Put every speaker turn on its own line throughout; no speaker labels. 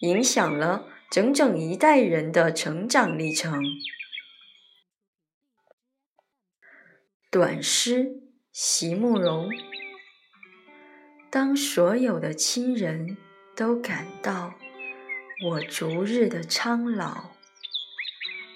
影响了整整一代人的成长历程。短诗，席慕容。当所有的亲人都感到我逐日的苍老，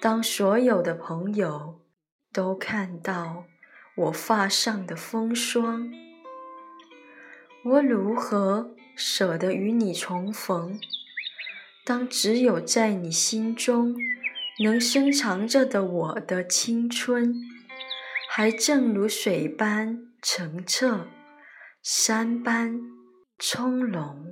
当所有的朋友都看到我发上的风霜，我如何舍得与你重逢？当只有在你心中能深藏着的我的青春，还正如水般澄澈，山般葱茏。